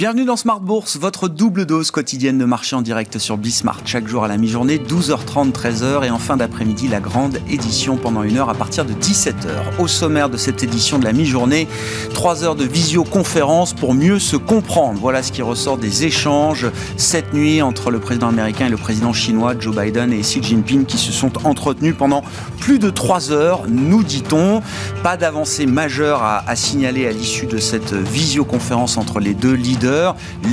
Bienvenue dans Smart Bourse, votre double dose quotidienne de marché en direct sur Bismart. Chaque jour à la mi-journée, 12h30, 13h et en fin d'après-midi, la grande édition pendant une heure à partir de 17h. Au sommaire de cette édition de la mi-journée, 3 heures de visioconférence pour mieux se comprendre. Voilà ce qui ressort des échanges cette nuit entre le président américain et le président chinois Joe Biden et Xi Jinping qui se sont entretenus pendant plus de 3 heures, nous dit-on. Pas d'avancée majeure à, à signaler à l'issue de cette visioconférence entre les deux leaders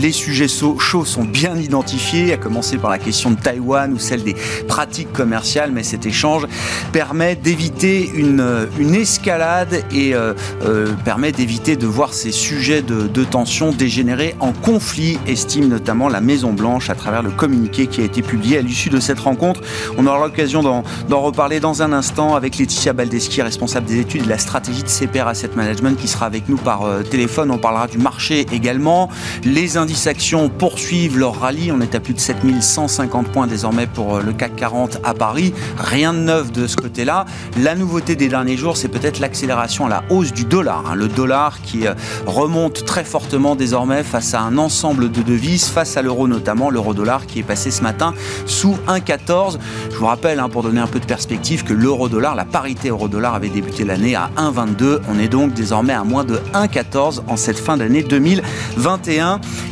les sujets chauds sont bien identifiés, à commencer par la question de Taïwan ou celle des pratiques commerciales, mais cet échange permet d'éviter une, une, escalade et euh, euh, permet d'éviter de voir ces sujets de, tension dégénérer en conflit, estime notamment la Maison Blanche à travers le communiqué qui a été publié à l'issue de cette rencontre. On aura l'occasion d'en reparler dans un instant avec Laetitia Baldeschi, responsable des études et de la stratégie de CPR Asset Management, qui sera avec nous par euh, téléphone. On parlera du marché également. Les indices actions poursuivent leur rallye. On est à plus de 7150 points désormais pour euh, le CAC 40 à Paris. Rien de neuf de ce côté-là. La nouveauté des derniers jours, c'est peut-être l'accélération à la hausse du dollar. Hein. Le dollar qui euh, remonte très fortement désormais face à un ensemble de devises, face à l'euro notamment, l'euro-dollar qui est passé ce matin sous 1,14. Je vous rappelle, hein, pour donner un peu de perspective, que l'euro-dollar, la parité euro-dollar avait débuté l'année à 1,22. On est donc désormais à moins de 1,14 en cette fin d'année 2021.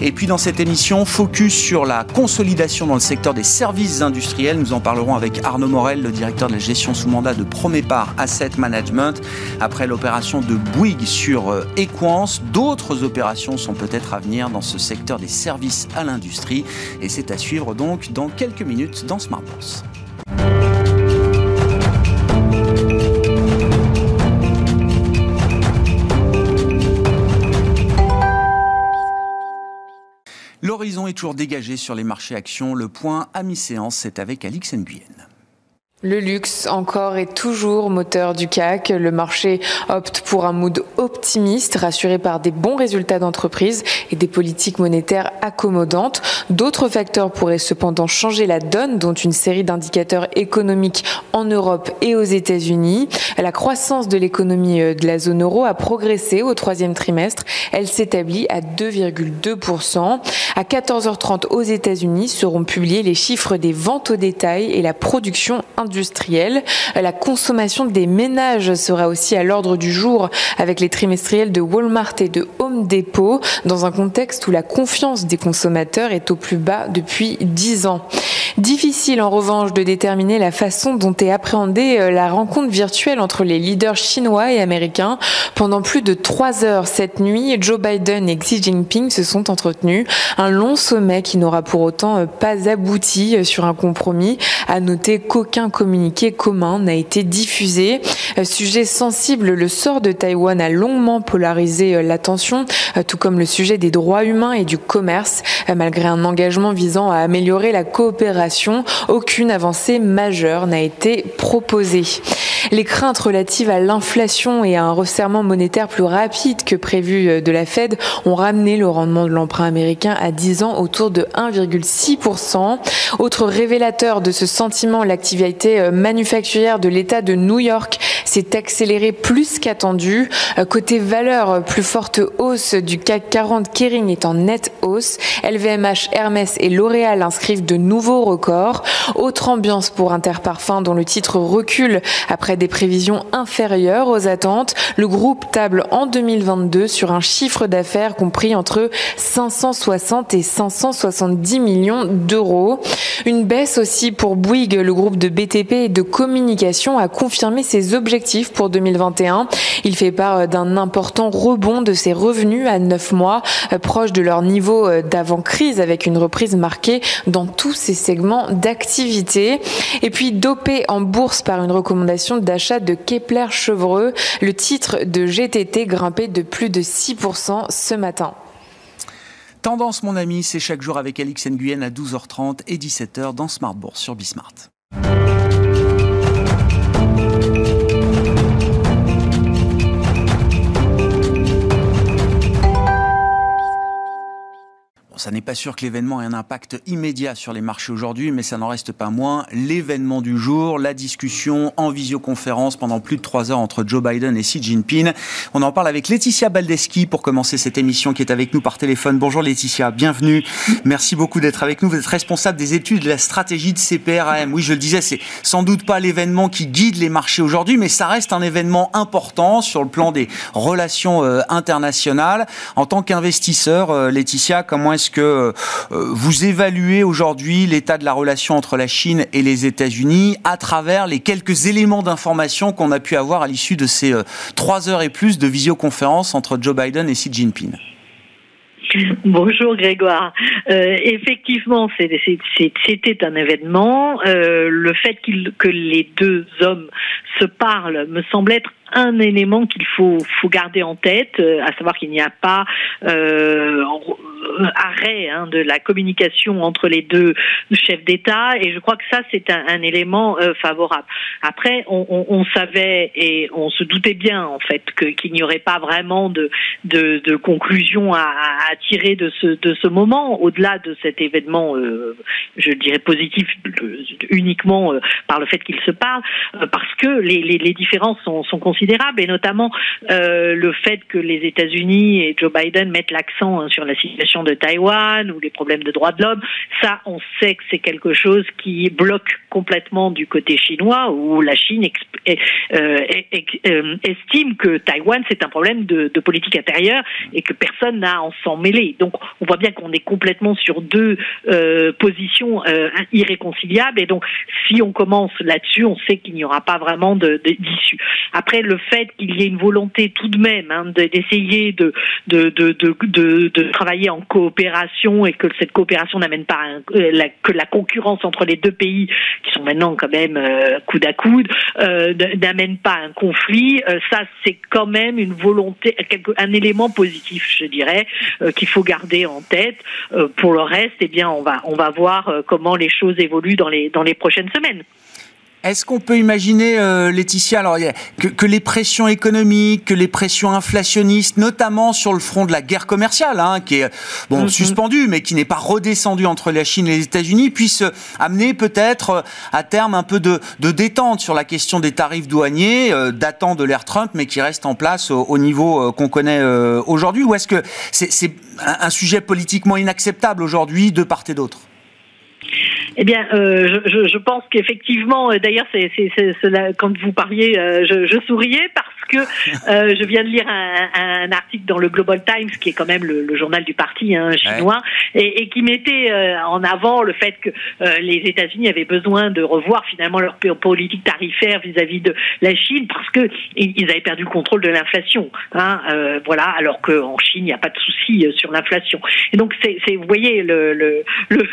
Et puis dans cette émission, focus sur la consolidation dans le secteur des services industriels. Nous en parlerons avec Arnaud Morel, le directeur de la gestion sous mandat de Promépar Asset Management. Après l'opération de Bouygues sur euh, Equance, d'autres opérations sont peut-être à venir dans ce secteur des services à l'industrie. Et c'est à suivre donc dans quelques minutes dans Smart. L'horizon est toujours dégagé sur les marchés actions. Le point à mi-séance, c'est avec Alix Nguyen. Le luxe encore et toujours moteur du CAC. Le marché opte pour un mood optimiste, rassuré par des bons résultats d'entreprise et des politiques monétaires accommodantes. D'autres facteurs pourraient cependant changer la donne, dont une série d'indicateurs économiques en Europe et aux États-Unis. La croissance de l'économie euh, de la zone euro a progressé au troisième trimestre. Elle s'établit à 2,2%. À 14h30 aux États-Unis seront publiés les chiffres des ventes au détail et la production industrielle industrielle. La consommation des ménages sera aussi à l'ordre du jour avec les trimestriels de Walmart et de Home Depot dans un contexte où la confiance des consommateurs est au plus bas depuis 10 ans. Difficile en revanche de déterminer la façon dont est appréhendée euh, la rencontre virtuelle entre les leaders chinois et américains. Pendant plus de trois heures cette nuit, Joe Biden et Xi Jinping se sont entretenus. Un long sommet qui n'aura pour autant euh, pas abouti euh, sur un compromis. À noter qu'aucun communiqué commun n'a été diffusé. Sujet sensible, le sort de Taïwan a longuement polarisé l'attention, tout comme le sujet des droits humains et du commerce, malgré un engagement visant à améliorer la coopération aucune avancée majeure n'a été proposée. Les craintes relatives à l'inflation et à un resserrement monétaire plus rapide que prévu euh, de la Fed ont ramené le rendement de l'emprunt américain à 10 ans autour de 1,6%. Autre révélateur de ce sentiment, l'activité euh, manufacturière de l'État de New York s'est accélérée plus qu'attendu. Euh, côté valeur, plus forte hausse du CAC 40, Kering est en nette hausse. LVMH, Hermès et L'Oréal inscrivent de nouveaux records. Autre ambiance pour Interparfum dont le titre recule après des prévisions inférieures aux attentes. Le groupe table en 2022 sur un chiffre d'affaires compris entre 560 et 570 millions d'euros. Une baisse aussi pour Bouygues, le groupe de BTP et de communication a confirmé ses objectifs pour 2021. Il fait part d'un important rebond de ses revenus à 9 mois, proche de leur niveau d'avant-crise avec une reprise marquée dans tous ses segments d'activité. Et puis dopé en bourse par une recommandation d'achat de Kepler Chevreux, le titre de GTT grimpé de plus de 6% ce matin. Tendance, mon ami, c'est chaque jour avec Alix Nguyen à 12h30 et 17h dans Smart Bourse sur Bismart. Ça n'est pas sûr que l'événement ait un impact immédiat sur les marchés aujourd'hui, mais ça n'en reste pas moins l'événement du jour, la discussion en visioconférence pendant plus de trois heures entre Joe Biden et Xi Jinping. On en parle avec Laetitia Baldeschi pour commencer cette émission qui est avec nous par téléphone. Bonjour Laetitia, bienvenue. Merci beaucoup d'être avec nous. Vous êtes responsable des études de la stratégie de CPRAM. Oui, je le disais, c'est sans doute pas l'événement qui guide les marchés aujourd'hui, mais ça reste un événement important sur le plan des relations euh, internationales. En tant qu'investisseur, euh, Laetitia, comment est-ce que euh, vous évaluez aujourd'hui l'état de la relation entre la Chine et les États-Unis à travers les quelques éléments d'information qu'on a pu avoir à l'issue de ces trois heures et plus de visioconférence entre Joe Biden et Xi Jinping? Bonjour Grégoire. Euh, effectivement, c'était un événement. Euh, le fait que les deux hommes se parlent me semble être un élément qu'il faut, faut garder en tête, euh, à savoir qu'il n'y a pas euh, arrêt hein, de la communication entre les deux chefs d'État, et je crois que ça c'est un, élément euh, favorable. Après, on, on, on, savait et on se doutait bien en fait qu'il n'y aurait pas vraiment de, de, de conclusion à, à, tirer de ce, de ce moment, au-delà de cet événement, euh, je dirais positif uniquement par le fait qu'ils se parlent, parce que les, les, les différences sont, sont et notamment euh, le fait que les États-Unis et Joe Biden mettent l'accent hein, sur la situation de Taïwan ou les problèmes de droits de l'homme. Ça, on sait que c'est quelque chose qui bloque complètement du côté chinois où la Chine euh, euh, estime que Taïwan c'est un problème de, politique intérieure et que personne n'a à en s'en mêler. Donc on voit bien qu'on est complètement sur deux positions irréconciliables et donc si on commence là-dessus, on sait qu'il n'y aura pas vraiment d'issue. Après le fait qu'il y ait une volonté tout de même hein, d'essayer de travailler en coopération et que cette coopération n'amène pas euh, la, que la concurrence entre les deux pays qui sont maintenant quand même euh, coude à coude euh, n'amène pas un conflit. ça, c'est quand même une volonté, un élément positif, je dirais, qu'il faut garder en tête. pour le reste, eh bien, on va on va voir comment les choses évoluent dans les dans les prochaines semaines. Est-ce qu'on peut imaginer, euh, Laetitia, alors, que, que, les pressions économiques, que les pressions inflationnistes, notamment sur le front de la guerre commerciale, hein, qui est bon mm-hmm. suspendue, mais qui n'est pas redescendue entre la Chine et les États-Unis, puissent amener peut-être euh, à terme un peu de, de, détente sur la question des tarifs douaniers euh, datant de l'ère Trump, mais qui restent en place au, au niveau euh, qu'on connaît euh, aujourd'hui? Ou est-ce que c'est un sujet politiquement inacceptable aujourd'hui de part et d'autre? Eh bien, euh, je, je, pense qu'effectivement, euh, d'ailleurs, c'est, quand vous parliez, euh, je, je, souriais parce que euh, je viens de lire un, un, article dans le Global Times, qui est quand même le, le journal du parti hein, chinois, et, et, qui mettait euh, en avant le fait que les États-Unis avaient besoin de revoir finalement leur politique tarifaire vis-à-vis de la Chine parce que ils avaient perdu le contrôle de l'inflation. Hein, voilà, alors qu'en Chine, il n'y a pas de souci sur l'inflation. Et donc, c'est, vous voyez le, le, le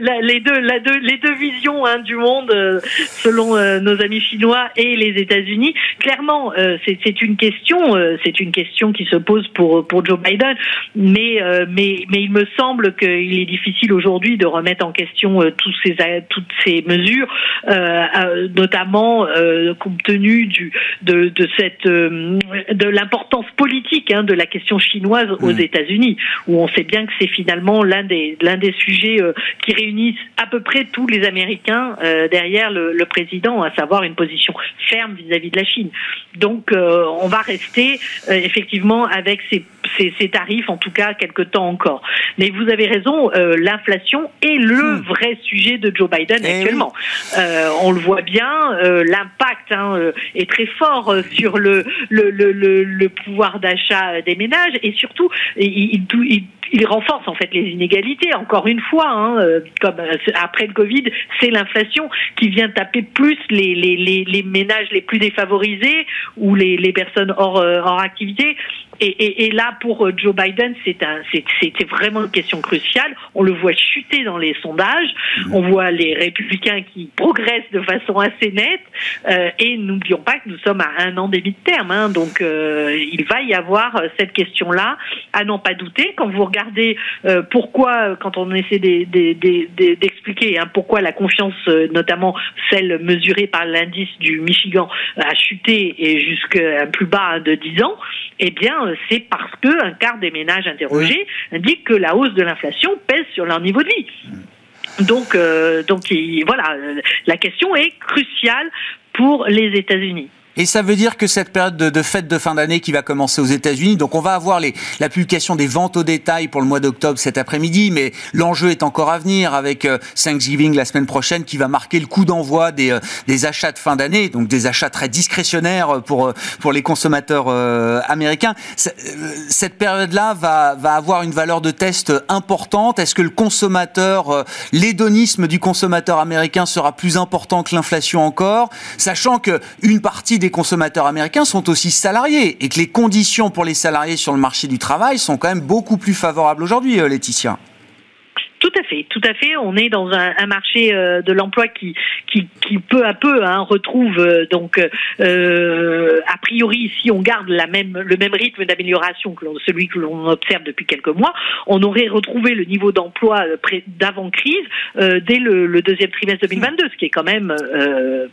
la, les deux, la deux, les deux visions hein, du monde euh, selon euh, nos amis chinois et les États-Unis. Clairement, euh, c'est une question, c'est une question qui se pose pour pour Joe Biden, mais mais mais il me semble qu'il est difficile aujourd'hui de remettre en question tous ces toutes ces mesures, notamment compte tenu du de de cette de l'importance politique hein, de la question chinoise aux mmh. États-Unis, où on sait bien que c'est finalement l'un des l'un des sujets qui réunissent à peu près tous les Américains euh, derrière le, le, président, à savoir une position ferme vis-à-vis de la Chine. Donc, euh, on va rester euh, effectivement avec ces, ces, ces, tarifs, en tout cas quelque temps encore. Mais vous avez raison, euh, l'inflation est le hmm. vrai sujet de Joe Biden eh actuellement. Oui. on le voit bien, l'impact hein, est très fort sur le, le, le, le pouvoir d'achat des ménages et surtout, il, il, il renforce en fait les inégalités. Encore une fois, hein, euh, comme euh, après le Covid, c'est l'inflation qui vient taper plus les, les, les, les, ménages les plus défavorisés ou les, les personnes hors, euh, hors activité. Et, et, et, là, pour Joe Biden, c'est un, c'était vraiment une question cruciale. On le voit chuter dans les sondages. Mmh. On voit les républicains qui progressent de façon assez nette. Euh, et n'oublions pas que nous sommes à un an des terme Hein, donc, euh, il va y avoir cette question-là, à n'en pas douter. Quand vous regardez euh, pourquoi, quand on essaie d'expliquer hein, pourquoi la confiance, euh, notamment celle mesurée par l'indice du Michigan, a chuté et jusqu'à un plus bas de 10 ans, eh bien, c'est parce que un quart des ménages interrogés indiquent que la hausse de l'inflation pèse sur leur niveau de vie. Donc, donc voilà, la question est cruciale pour les États-Unis. Et ça veut dire que cette période de, de fête de fin d'année qui va commencer aux États-Unis, donc on va avoir les, la publication des ventes au détail pour le mois d'octobre cet après-midi, mais l'enjeu est encore à venir avec euh, Thanksgiving la semaine prochaine qui va marquer le coup d'envoi des, euh, des achats de fin d'année, donc des achats très discrétionnaires pour, euh, pour les consommateurs américains. Cette période-là va, va avoir une valeur de test importante. Est-ce que le consommateur, l'hédonisme du consommateur américain sera plus important que l'inflation encore, sachant que une partie des consommateurs américains sont aussi salariés et que les conditions pour les salariés sur le marché du travail sont quand même beaucoup plus favorables aujourd'hui, euh, Laetitia. Tout à fait, tout à fait. On est dans un, un marché euh, de l'emploi qui, qui, qui, peu à peu hein, retrouve euh, donc euh, a priori si on garde la même le même rythme d'amélioration que celui que l'on observe depuis quelques mois, on aurait retrouvé le niveau d'emploi d'avant crise dès le, le, deuxième trimestre 2022, ce qui est quand même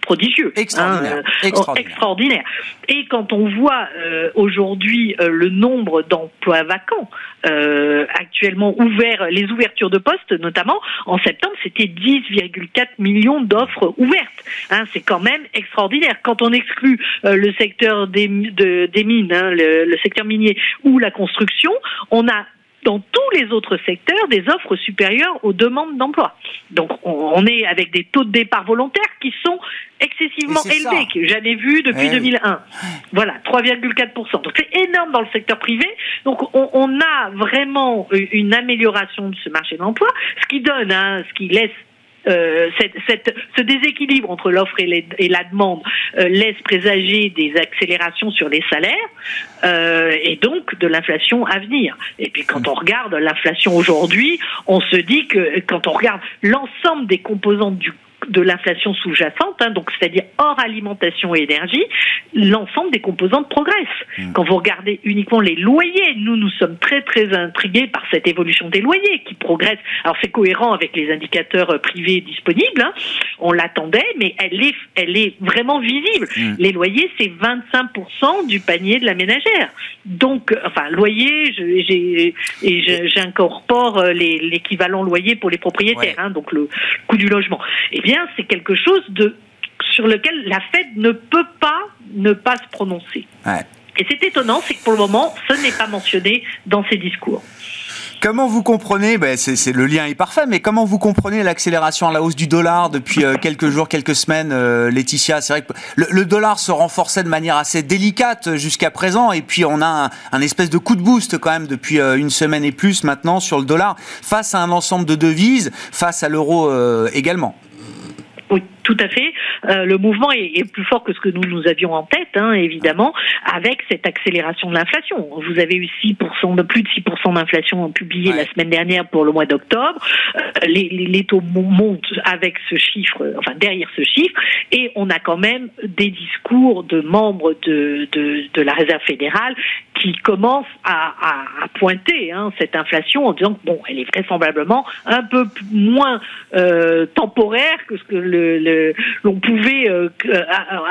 prodigieux, hein, extraordinaire. extraordinaire. extraordinaire. Et quand on voit aujourd'hui le nombre d'emplois vacants actuellement ouverts, les ouvertures de postes notamment, en septembre, c'était 10,4 millions d'offres ouvertes. Hein, c'est quand même extraordinaire. Quand on exclut euh, le secteur des, des mines, hein, le, secteur minier ou la construction, on a dans tous les autres secteurs des offres supérieures aux demandes d'emploi. Donc on, est avec des taux de départ volontaires qui sont excessivement élevés, que j'avais vu depuis 2001. Voilà, 3,4%. Donc c'est énorme dans le secteur privé. Donc on, on, a vraiment une amélioration de ce marché de l'emploi, ce qui donne, hein, ce qui laisse euh, ce déséquilibre entre l'offre et, la demande euh, laisse présager des accélérations sur les salaires euh, et donc de l'inflation à venir. Et puis quand on regarde l'inflation aujourd'hui, on se dit que quand on regarde l'ensemble des composantes du de l'inflation sous-jacente, hein, donc c'est-à-dire hors alimentation et énergie, l'ensemble des composantes progressent. Mmh. Quand vous regardez uniquement les loyers, nous nous sommes très très intrigués par cette évolution des loyers qui progresse. Alors c'est cohérent avec les indicateurs euh, privés disponibles, hein. on l'attendait, mais elle est elle est vraiment visible. Mmh. Les loyers c'est 25% du panier de la ménagère. Donc euh, enfin loyer, j'ai et j'incorpore euh, l'équivalent loyer pour les propriétaires, hein, donc le coût du logement. Et bien, c'est quelque chose de sur lequel la Fed ne peut pas ne pas se prononcer. Et c'est étonnant, c'est que pour le moment, ce n'est pas mentionné dans ses discours. Comment vous comprenez, ben c'est, le lien est parfait, mais comment vous comprenez l'accélération à la hausse du dollar depuis euh, quelques jours, quelques semaines, euh, Laetitia? C'est vrai que le, dollar se renforçait de manière assez délicate jusqu'à présent, et puis on a un, espèce de coup de boost quand même depuis euh, une semaine et plus maintenant sur le dollar, face à un ensemble de devises, face à l'euro également. Oui, tout à fait. Euh, le mouvement est, plus fort que ce que nous nous avions en tête, hein, évidemment, avec cette accélération de l'inflation. Vous avez eu 6% de plus de 6% d'inflation publiée la semaine dernière pour le mois d'octobre. Euh, les, les, taux montent avec ce chiffre, enfin derrière ce chiffre, et on a quand même des discours de membres de, de, de la Réserve fédérale qui commencent à, à, à pointer hein, cette inflation en disant que bon, elle est vraisemblablement un peu moins euh, temporaire que ce que le, le l'on pouvait euh,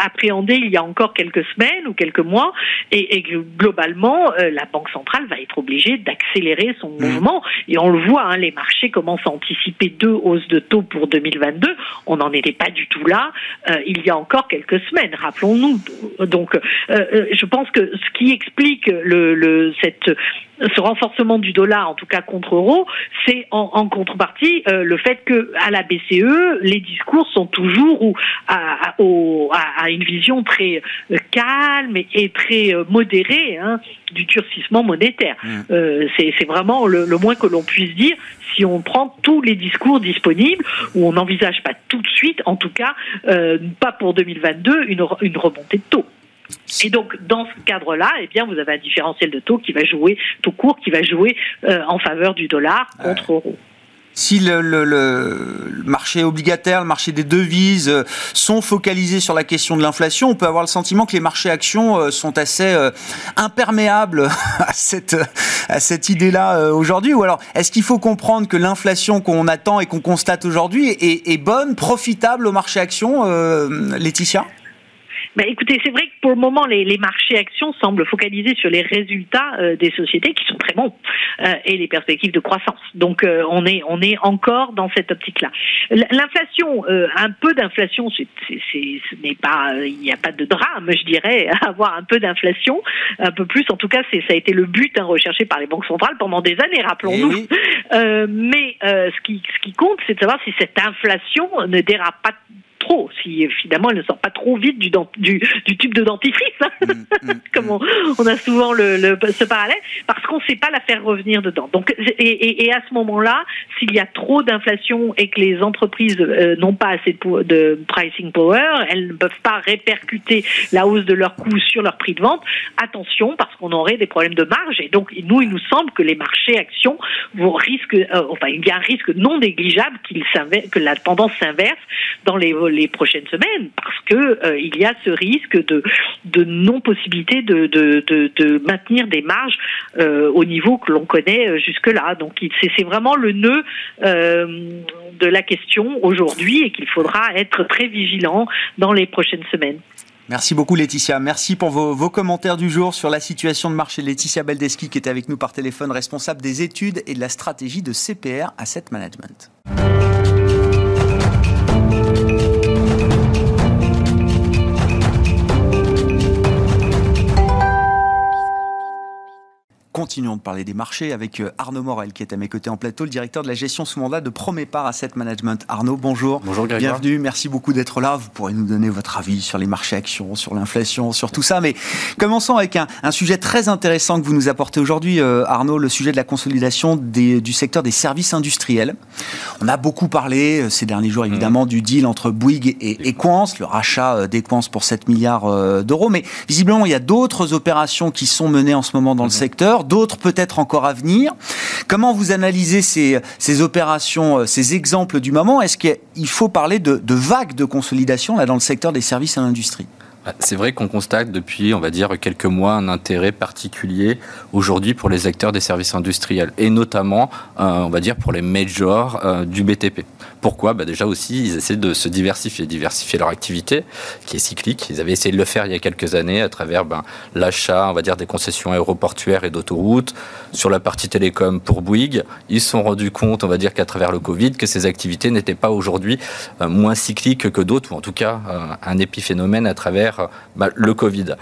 appréhender il y a encore quelques semaines ou quelques mois, et, et globalement, euh, la Banque centrale va être obligée d'accélérer son mmh. mouvement. Et on le voit, hein, les marchés commencent à anticiper deux hausses de taux pour 2022. On n'en était pas du tout là euh, il y a encore quelques semaines, rappelons-nous. Donc, je pense que ce qui explique le, le cette ce renforcement du dollar, en tout cas contre euro, c'est en, en, contrepartie euh, le fait que à la BCE, les discours sont toujours ou à, à, à, une vision très euh, calme et, très euh, modérée hein, du durcissement monétaire. Mmh. C'est vraiment le, le, moins que l'on puisse dire si on prend tous les discours disponibles, où on n'envisage pas tout de suite, en tout cas euh, pas pour 2022, une, une remontée de taux. Et donc, dans ce cadre-là, eh bien, vous avez un différentiel de taux qui va jouer, taux court, qui va jouer euh, en faveur du dollar contre euro. Si le, le, le, marché obligataire, le marché des devises euh, sont focalisés sur la question de l'inflation, on peut avoir le sentiment que les marchés actions euh, sont assez imperméables à cette, à cette idée-là aujourd'hui. Ou alors, est-ce qu'il faut comprendre que l'inflation qu'on attend et qu'on constate aujourd'hui est, est, bonne, profitable au marché actions, Laetitia? Bah, écoutez, c'est vrai que pour le moment, les, les, marchés actions semblent focaliser sur les résultats euh, des sociétés qui sont très bons euh, et les perspectives de croissance. Donc, euh, on est on est encore dans cette optique-là. L'inflation, un peu d'inflation, c'est, ce n'est pas, il n'y a pas de drame, je dirais, à avoir un peu d'inflation, un peu plus. En tout cas, c'est ça a été le but hein, recherché par les banques centrales pendant des années, rappelons-nous. Eh mais ce qui ce qui compte, c'est de savoir si cette inflation ne dérape pas trop, si finalement elle ne sort pas trop vite du, du, du tube de dentifrice, hein. mm, mm, comme mm. on, a souvent le, le, ce parallèle, parce qu'on ne sait pas la faire revenir dedans. Donc, et, et, à ce moment-là, s'il y a trop d'inflation et que les entreprises euh, n'ont pas assez de, de, pricing power, elles ne peuvent pas répercuter la hausse de leurs coûts sur leur prix de vente, attention, parce qu'on aurait des problèmes de marge. Et donc, nous, il nous semble que les marchés actions vont risque, euh, enfin, il y a un risque non négligeable qu'il que la tendance s'inverse dans les les prochaines semaines parce que euh, il y a ce risque de, de non possibilité de, maintenir des marges euh, au niveau que l'on connaît euh, jusque là. Donc c'est vraiment le nœud de la question aujourd'hui et qu'il faudra être très vigilant dans les prochaines semaines. Merci beaucoup Laetitia. Merci pour vos, commentaires du jour sur la situation de marché. Laetitia Beldeski qui est avec nous par téléphone, responsable des études et de la stratégie de CPR Asset Management. Continuons de parler des marchés avec euh, Arnaud Morel qui est à mes côtés en plateau, le directeur de la gestion sous mandat de Promépar Asset Management. Arnaud, bonjour. Bonjour Bienvenue, merci beaucoup d'être là. Vous pourrez nous donner votre avis sur les marchés actions, sur l'inflation, sur tout ça. Mais commençons avec un, sujet très intéressant que vous nous apportez aujourd'hui, euh, Arnaud, le sujet de la consolidation du secteur des services industriels. On a beaucoup parlé euh, ces derniers jours évidemment mmh. du deal entre Bouygues et Equance, le rachat d'Equance pour 7 milliards d'euros. Mais visiblement, il y a d'autres opérations qui sont menées en ce moment dans le mmh. secteur d'autres peut-être encore à venir. Comment vous analysez ces, ces opérations, euh, ces exemples du moment? Est-ce qu'il faut parler de, vagues de consolidation là, dans le secteur des services à l'industrie? Bah, c'est vrai qu'on constate depuis, on va dire, quelques mois un intérêt particulier aujourd'hui pour les acteurs des services industriels et notamment, euh, on va dire, pour les majors euh, du BTP. Pourquoi bah Déjà aussi, ils essaient de se diversifier, diversifier leur activité qui est cyclique. Ils avaient essayé de le faire il y a quelques années à travers ben, l'achat, on va dire, des concessions aéroportuaires et d'autoroutes. Sur la partie télécom pour Bouygues, ils se sont rendus compte, on va dire, qu'à travers le Covid, que ces activités n'étaient pas aujourd'hui euh, moins cycliques que d'autres, ou en tout cas un épiphénomène à travers bah, le Covid.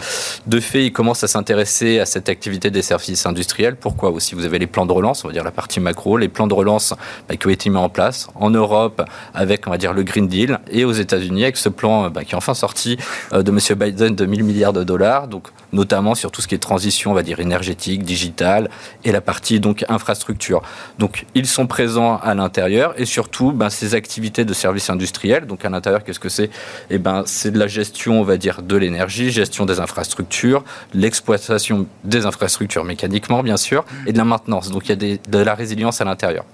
De fait, ils commencent à s'intéresser à cette activité des services industriels. Pourquoi aussi? Vous avez les plans de relance, on va dire la partie macro, les plans de relance bah, qui ont été mis en place en Europe avec, on va dire, le Green Deal et aux États-Unis avec ce plan bah, qui est enfin sorti euh, de M. Biden de 1000 milliards de dollars, donc notamment sur tout ce qui est transition, on va dire, énergétique, digitale et la partie donc infrastructure. Donc, ils sont présents à l'intérieur et surtout, ces activités de services industriels. Donc, à l'intérieur, qu'est-ce que c'est? Eh ben, c'est de la gestion, on va dire, de l'énergie, gestion des infrastructures, l'exploitation des infrastructures mécaniquement, bien sûr, et de la maintenance. Donc il y a de la résilience à l'intérieur.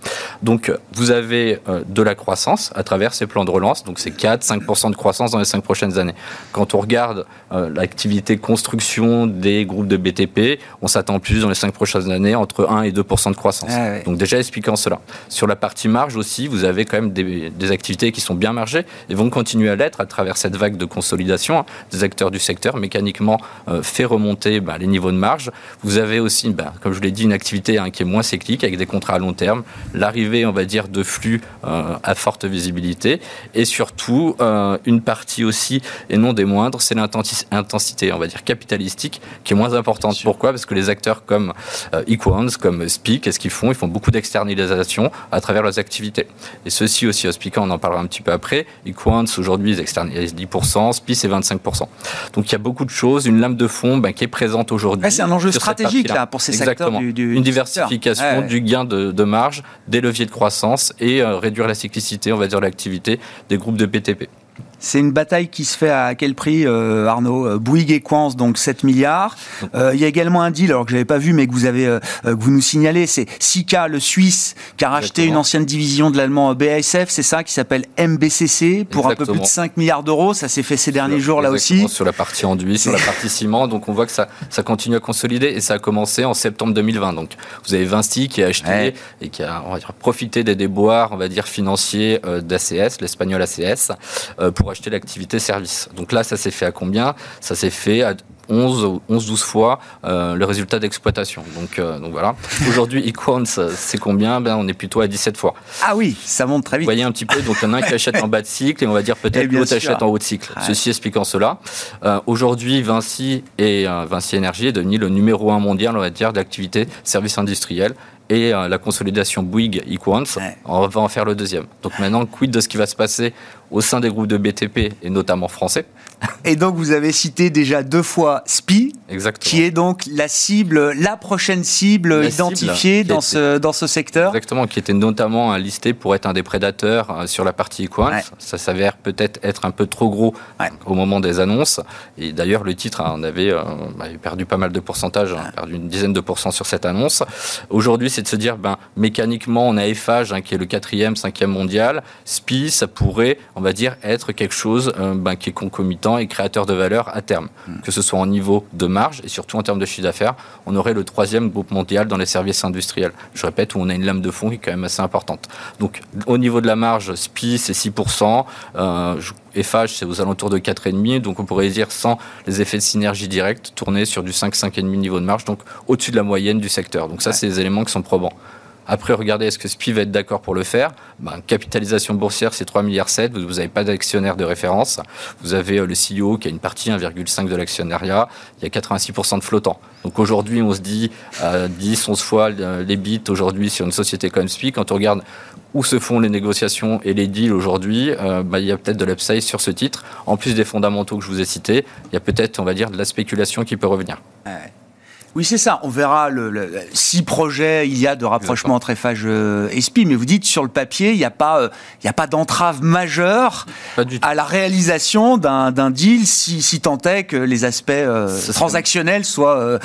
Donc vous avez euh, de la croissance à travers ces plans de relance. Donc c'est 4-5% de croissance dans les 5 prochaines années. Quand on regarde euh, l'activité construction des groupes de BTP, on s'attend plus dans les 5 prochaines années entre 1 et 2% de croissance. Ah Donc déjà expliquant cela. Sur la partie marge aussi, vous avez quand même des, des activités qui sont bien margées et vont continuer à l'être à travers cette vague de consolidation hein, des acteurs du secteur mécaniquement euh, fait remonter bah, les niveaux de marge. Vous avez aussi, bah, comme je l'ai dit, une activité hein, qui est moins cyclique avec des contrats à long terme, l'arrivée, on va dire, de flux euh, à forte visibilité et surtout euh, une partie aussi, et non des moindres, c'est l'intensité, on va dire, capitalistique qui est moins importante. Pourquoi? Parce que les acteurs comme Equans, comme SPI, qu'est-ce qu'ils font? Ils font beaucoup d'externalisation à travers leurs activités. Et ceci aussi, au SPIC, on en parlera un petit peu après. Equans, aujourd'hui, ils externalisent 10%, SPI, c'est 25%. Donc il y a beaucoup de choses, une lame de fond ben, qui est présente aujourd'hui. c'est un enjeu stratégique là, pour ces secteurs du, Une diversification du gain de, marge, des leviers de croissance et euh, réduire la cyclicité, on va dire, l'activité des groupes de PTP. C'est une bataille qui se fait à quel prix, euh, Arnaud? Euh, Bouygues et Quance, donc 7 milliards. Euh, il y a également un deal, alors que je n'avais pas vu, mais que vous avez, que vous nous signalez, c'est Sika, le Suisse, qui a racheté une ancienne division de l'allemand BASF, c'est ça, qui s'appelle MBCC, pour un peu plus de 5 milliards d'euros. Ça s'est fait ces derniers jours, là aussi. Sur la partie enduit, sur la partie ciment. Donc on voit que ça, ça continue à consolider et ça a commencé en septembre 2020. Donc vous avez Vinci qui a acheté et qui a on va dire, profité des déboires, on va dire, financiers d'ACS, l'espagnol ACS, pour pour acheter l'activité service. Donc là, ça s'est fait à combien? Ça s'est fait à 11, 11 12 fois euh, le résultat d'exploitation. Donc, euh, donc voilà. Aujourd'hui, Equance, c'est combien? Ben, On est plutôt à 17 fois. Ah oui, ça monte très vite. Vous voyez un petit peu, donc il y en a un qui achète en bas de cycle et on va dire peut-être eh l'autre achète en haut de cycle. Ceci expliquant cela. Euh, aujourd'hui, Vinci et Vinci Énergie est devenu le numéro un mondial, on va dire, d'activité service industriel et la consolidation Bouygues Equance, on va en faire le deuxième. Donc maintenant, quid de ce qui va se passer au sein des groupes de BTP et notamment français et donc, vous avez cité déjà deux fois SPI, qui est donc la cible, la prochaine cible identifiée dans, ce, dans ce secteur. Exactement, qui était notamment listé pour être un des prédateurs euh, sur la partie Equance. Ça s'avère peut-être être un peu trop gros au moment des annonces. Et d'ailleurs, le titre, hein, on avait, euh, perdu pas mal de pourcentage, hein, perdu une dizaine de pourcents sur cette annonce. Aujourd'hui, c'est de se dire, ben, mécaniquement, on a Eiffage, hein, qui est le quatrième, cinquième mondial. SPI, ça pourrait, on va dire, être quelque chose euh, ben, qui est concomitant et créateur de valeur à terme, hmm. que ce soit en niveau de marge et surtout en termes de chiffre d'affaires. On aurait le troisième groupe mondial dans les services industriels. Je répète, où on a une lame de fond qui est quand même assez importante. Donc au niveau de la marge, SPI c'est 6%, euh, FH c'est aux alentours de 4,5%, donc on pourrait dire sans les effets de synergie directe, tourner sur du 5-5,5 niveau de marge, donc au-dessus de la moyenne du secteur. Donc ça, c'est des éléments qui sont probants. Après, regardez, est-ce que SPI va être d'accord pour le faire? Ben, Capitalisation boursière, c'est 3,7 milliards. Vous n'avez pas d'actionnaire de référence. Vous avez euh, le CEO qui a une partie 1,5 de l'actionnariat. Il y a 86% de flottants. Donc aujourd'hui, on se dit 10, 11 fois les bits aujourd'hui sur une société comme SPI. Quand on regarde où se font les négociations et les deals aujourd'hui, euh, ben, il y a peut-être de l'upside sur ce titre. En plus des fondamentaux que je vous ai cités, il y a peut-être, on va dire, de la spéculation qui peut revenir. Oui, c'est ça. On verra le, si projets il y a de rapprochement entre Eiffage euh, et SPI, mais vous dites sur le papier, il n'y a pas, euh, il a pas d'entrave majeure à la réalisation d'un deal si, si tant est que les aspects euh, transactionnels soient,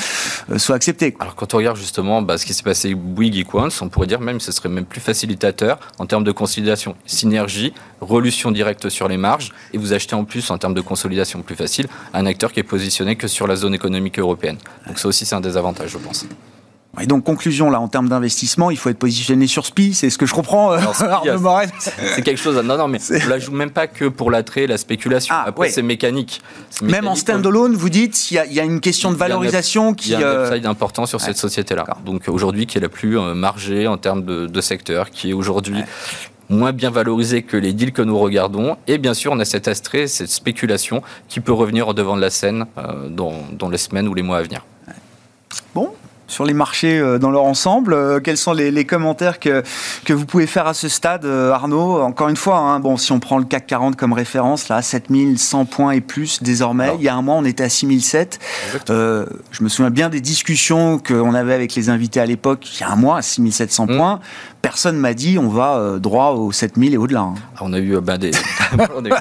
soient acceptés. Alors quand on regarde justement bah, ce qui s'est passé avec Bouygues et on pourrait dire même que ce serait même plus facilitateur en termes de consolidation, synergie, relution directe sur les marges, et vous achetez en plus en termes de consolidation plus facile un acteur qui est positionné que sur la zone économique européenne. Donc ça aussi un désavantage, je pense. Et donc, conclusion, là, en termes d'investissement, il faut être positionné sur SPI, c'est ce que je comprends, euh, C'est quelque chose. Non, non, mais on la joue même pas que pour l'attrait, la spéculation. Ah, Après, c'est mécanique. Même en stand-alone, vous dites, il y, a une question de valorisation qui. Il y a un euh, upside important sur cette société-là. Donc, aujourd'hui, qui est la plus euh, margée en termes de, secteur, qui est aujourd'hui moins bien valorisé que les deals que nous regardons. Et bien sûr, on a cet astrait, cette spéculation qui peut revenir au devant de la scène dans, dans les semaines ou les mois à venir. Bon, sur les marchés euh, dans leur ensemble. Euh, quels sont les, commentaires que, que vous pouvez faire à ce stade, euh, Arnaud? Encore une fois, hein, bon, si on prend le CAC 40 comme référence, là, 7100 points et plus désormais. Il y a un mois, on était à 6007. Euh, je me souviens bien des discussions qu'on avait avec les invités à l'époque, il y a un mois, à 6700 mmh. points personne m'a dit on va euh, droit aux 7000 et au-delà. Hein. Ah, on a eu, des,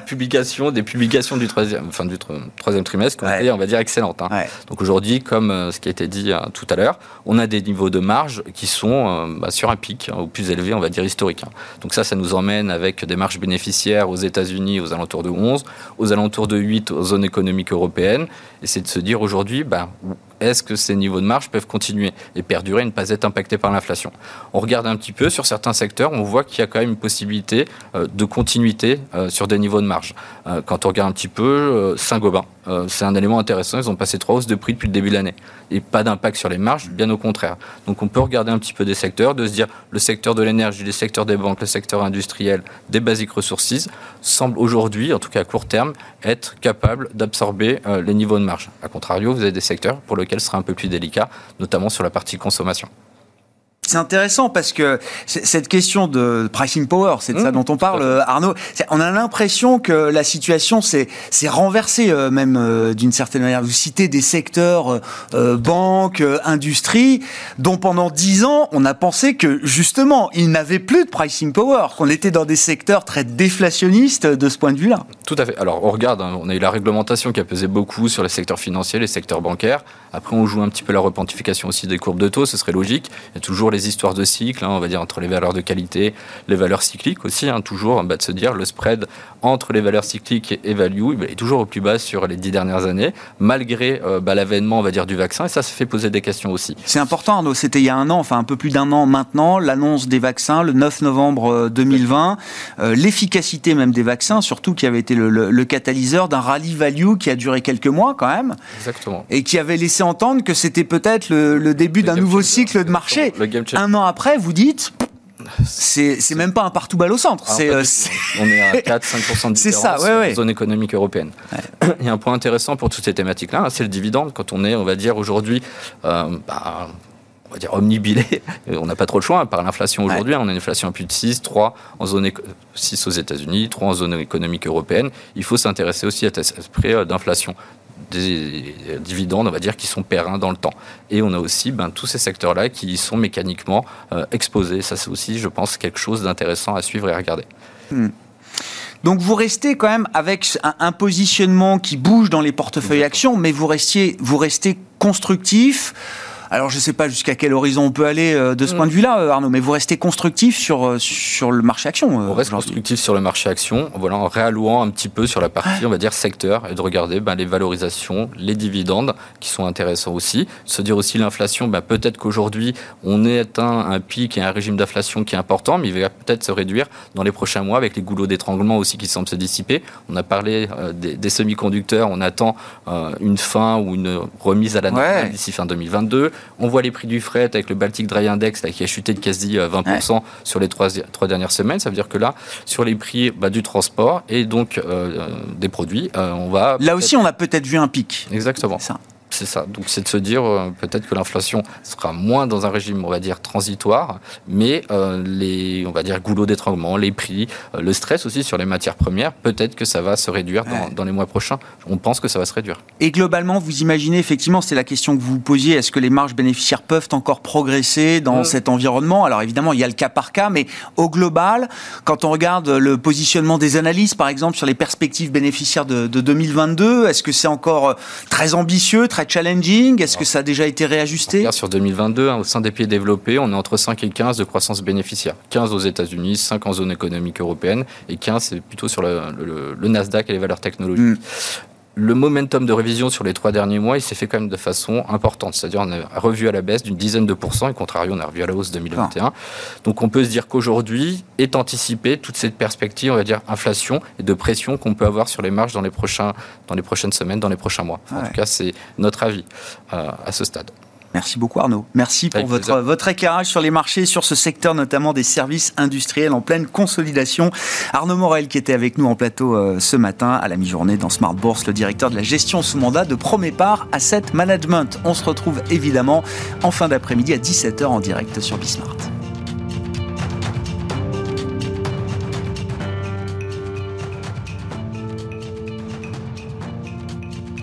publications, des publications du troisième, enfin, du troisième trimestre qui ont été, on va dire, excellentes. Hein. Donc aujourd'hui, comme euh, ce qui a été dit tout à l'heure, on a des niveaux de marge qui sont bah, sur un pic, hein, au plus élevé, on va dire, historique. Donc ça, ça nous emmène avec des marges bénéficiaires aux États-Unis aux alentours de 11, aux alentours de 8 aux zones économiques européennes. Et c'est de se dire aujourd'hui, ben, est-ce que ces niveaux de marge peuvent continuer et perdurer et ne pas être impactés par l'inflation? On regarde un petit peu sur certains secteurs, on voit qu'il y a quand même une possibilité euh, de continuité euh, sur des niveaux de marge. Euh, quand on regarde un petit peu Saint-Gobain, c'est un élément intéressant, ils ont passé trois hausses de prix depuis le début de l'année et pas d'impact sur les marges, bien au contraire. Donc on peut regarder un petit peu des secteurs, de se dire le secteur de l'énergie, le secteur des banques, le secteur industriel, des basic resources semble aujourd'hui, en tout cas à court terme, être capable d'absorber les niveaux de marge. A contrario, vous avez des secteurs pour lesquels ce sera un peu plus délicat, notamment sur la partie consommation. C'est intéressant parce que cette question de pricing power, c'est de ça mmh. dont on parle, Arnaud. On a l'impression que la situation s'est renversée, euh, même euh, d'une certaine manière. Vous citez des secteurs, euh, banques, industrie, dont pendant dix ans, on a pensé que justement, ils n'avaient plus de pricing power, qu'on était dans des secteurs très déflationnistes de ce point de vue-là. Tout à fait. Alors, on regarde, hein, on a eu la réglementation qui a pesé beaucoup sur les secteurs financiers, les secteurs bancaires. Après, on joue un petit peu la repentification aussi des courbes de taux, ce serait logique. Il y a toujours les histoires de cycle, hein, on va dire entre les valeurs de qualité, les valeurs cycliques aussi, hein, toujours, bah, de se dire le spread entre les valeurs cycliques et value bah, est toujours au plus bas sur les dix dernières années, malgré euh, bah, l'avènement, on va dire, du vaccin, et ça, ça fait poser des questions aussi. C'est important, Arnaud, c'était il y a un an, enfin un peu plus d'un an maintenant, l'annonce des vaccins, le 9 novembre 2020, euh, euh, l'efficacité même des vaccins, surtout qui avait été le, catalyseur d'un rallye value qui a duré quelques mois quand même. Exactement. Et qui avait laissé entendre que c'était peut-être le, début d'un nouveau cycle de marché. Un an après, vous dites, c'est même pas un partout balle au centre. Euh, on est à 4-5% de différence ça, ouais, zone économique européenne. Il y a un point intéressant pour toutes ces thématiques-là, hein, c'est le dividende. Quand on est, on va dire aujourd'hui, euh, bah, on va dire omnibilé, on n'a pas trop le choix hein, par l'inflation aujourd'hui. On a une inflation à plus de 6, 3 en zone 6 aux États-Unis, 3 en zone économique européenne. Il faut s'intéresser aussi à cet esprit euh, d'inflation des dividendes, on va dire, qui sont périns dans le temps. Et on a aussi ben, tous ces secteurs-là qui sont mécaniquement euh, exposés. Ça, c'est aussi, je pense, quelque chose d'intéressant à suivre et à regarder. Hmm. Donc vous restez quand même avec un, positionnement qui bouge dans les portefeuilles actions, mais vous, restiez, vous restez constructif alors je ne sais pas jusqu'à quel horizon on peut aller euh, de ce mm. point de vue-là, euh, Arnaud, mais vous restez constructif sur, euh, sur le marché action. On reste constructif sur le marché action, voilà, en réallouant un petit peu sur la partie, on va dire, secteur, et de regarder ben, les valorisations, les dividendes, qui sont intéressants aussi. Se dire aussi l'inflation, ben, peut-être qu'aujourd'hui, on est atteint un pic et un régime d'inflation qui est important, mais il va peut-être se réduire dans les prochains mois avec les goulots d'étranglement aussi qui semblent se dissiper. On a parlé des, semi-conducteurs, on attend une fin ou une remise à la normale d'ici fin 2022. On voit les prix du fret avec le Baltic Dry Index qui a chuté de quasi 20% euh, sur les trois, dernières semaines. Ça veut dire que là, sur les prix bah, du transport et donc euh, des produits, euh, on va... Là aussi, on a peut-être vu un pic. Exactement. Ça. C'est ça. Donc c'est de se dire euh, peut-être que l'inflation sera moins dans un régime, on va dire, transitoire, mais euh, les, on va dire, goulots d'étranglement, les prix, euh, le stress aussi sur les matières premières, peut-être que ça va se réduire dans, les mois prochains. On pense que ça va se réduire. Et globalement, vous imaginez effectivement, c'est la question que vous vous posiez, est-ce que les marges bénéficiaires peuvent encore progresser dans cet environnement? Alors évidemment, il y a le cas par cas, mais au global, quand on regarde le positionnement des analyses, par exemple, sur les perspectives bénéficiaires de, de 2022, est-ce que c'est encore très ambitieux, très challenging? Est-ce que ça a déjà été réajusté? Sur 2022, hein, au sein des pays développés, on est entre 5 et 15 de croissance bénéficiaire. 15 aux États-Unis, 5 en zone économique européenne et 15 c'est plutôt sur le, Nasdaq et les valeurs technologiques. Hmm le momentum de révision sur les trois derniers mois, il s'est fait quand même de façon importante. C'est-à-dire, on a revu à la baisse d'une dizaine de pourcents, et contrario, on a revu à la hausse 2021. Donc, on peut se dire qu'aujourd'hui est anticipée toute cette perspective, on va dire, inflation et de pression qu'on peut avoir sur les marges dans les, prochains, dans les prochaines semaines, dans les prochains mois. En tout cas, c'est notre avis euh, à ce stade. Merci beaucoup Arnaud. Merci pour votre, votre éclairage sur les marchés, sur ce secteur notamment des services industriels en pleine consolidation. Arnaud Morel qui était avec nous en plateau euh, ce matin à la mi-journée dans Smart Bourse, le directeur de la gestion sous mandat de Promépar Asset Management. On se retrouve évidemment en fin d'après-midi à 17h en direct sur Bismart.